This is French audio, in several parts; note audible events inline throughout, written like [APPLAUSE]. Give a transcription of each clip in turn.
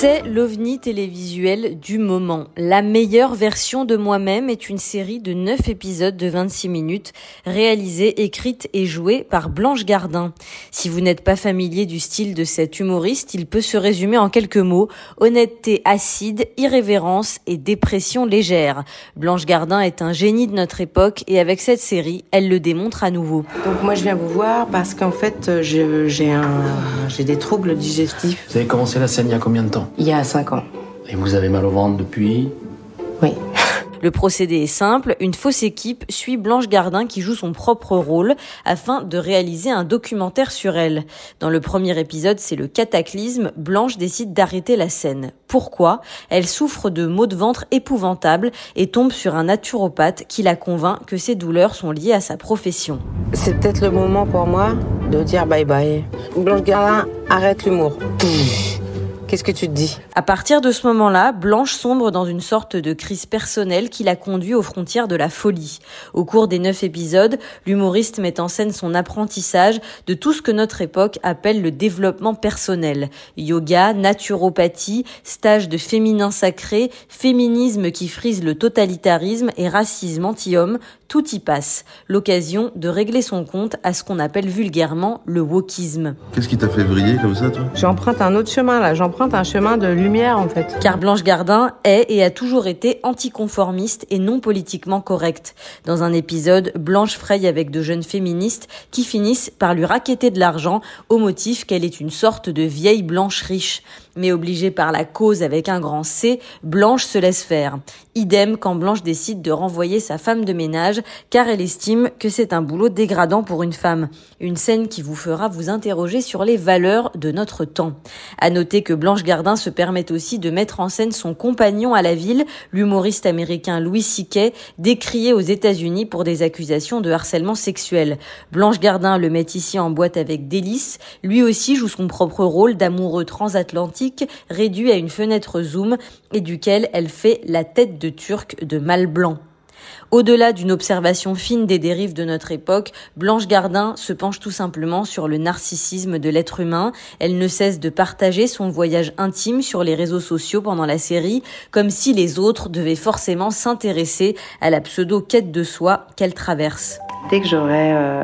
C'est l'ovni télévisuel du moment. La meilleure version de moi-même est une série de 9 épisodes de 26 minutes, réalisée, écrite et jouée par Blanche Gardin. Si vous n'êtes pas familier du style de cet humoriste, il peut se résumer en quelques mots. Honnêteté acide, irrévérence et dépression légère. Blanche Gardin est un génie de notre époque et avec cette série, elle le démontre à nouveau. Donc moi je viens vous voir parce qu'en fait j'ai un j'ai des troubles digestifs. Vous avez commencé la scène il y a combien de temps? Il y a 5 ans. Et vous avez mal au ventre depuis Oui. [LAUGHS] Le procédé est simple, une fausse équipe suit Blanche Gardin qui joue son propre rôle afin de réaliser un documentaire sur elle. Dans le premier épisode, c'est le cataclysme, Blanche décide d'arrêter la scène. Pourquoi? Elle souffre de maux de ventre épouvantables et tombe sur un naturopathe qui la convainc que ses douleurs sont liées à sa profession. C'est peut-être le moment pour moi de dire bye bye. Blanche Gardin, arrête l'humour. Qu'est-ce que tu te dis? À partir de ce moment-là, Blanche sombre dans une sorte de crise personnelle qui la conduit aux frontières de la folie. Au cours des neuf épisodes, l'humoriste met en scène son apprentissage de tout ce que notre époque appelle le développement personnel. Yoga, naturopathie, stage de féminin sacré, féminisme qui frise le totalitarisme et racisme anti-homme, tout y passe. L'occasion de régler son compte à ce qu'on appelle vulgairement le wokisme. Qu'est-ce qui t'a fait vriller comme ça, toi? J'emprunte un autre chemin là, j'emprunte un chemin de lumière en fait. Car Blanche Gardin est et a toujours été anticonformiste et non politiquement correcte. Dans un épisode, Blanche fraye avec de jeunes féministes qui finissent par lui raqueter de l'argent au motif qu'elle est une sorte de vieille blanche riche. Mais obligée par la cause avec un grand C, Blanche se laisse faire. Idem quand Blanche décide de renvoyer sa femme de ménage car elle estime que c'est un boulot dégradant pour une femme. Une scène qui vous fera vous interroger sur les valeurs de notre temps. À noter que Blanche Gardin se permet aussi de mettre en scène son compagnon à la ville, l'humoriste américain Louis C.K., décrié aux États-Unis pour des accusations de harcèlement sexuel. Blanche Gardin le met ici en boîte avec délice. Lui aussi joue son propre rôle d'amoureux transatlantique réduit à une fenêtre zoom et duquel elle fait la tête de turc de mal blanc. Au-delà d'une observation fine des dérives de notre époque, Blanche Gardin se penche tout simplement sur le narcissisme de l'être humain. Elle ne cesse de partager son voyage intime sur les réseaux sociaux pendant la série, comme si les autres devaient forcément s'intéresser à la pseudo-quête de soi qu'elle traverse. Dès que j'aurai euh,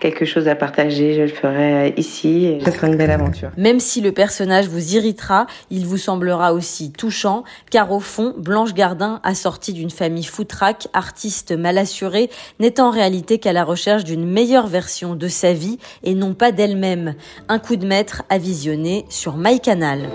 quelque chose à partager, je le ferai ici. Et ce sera une belle aventure. Même si le personnage vous irritera, il vous semblera aussi touchant, car au fond, Blanche Gardin, assortie d'une famille foutraque, artiste mal assurée, n'est en réalité qu'à la recherche d'une meilleure version de sa vie et non pas d'elle-même. Un coup de maître à visionner sur MyCanal.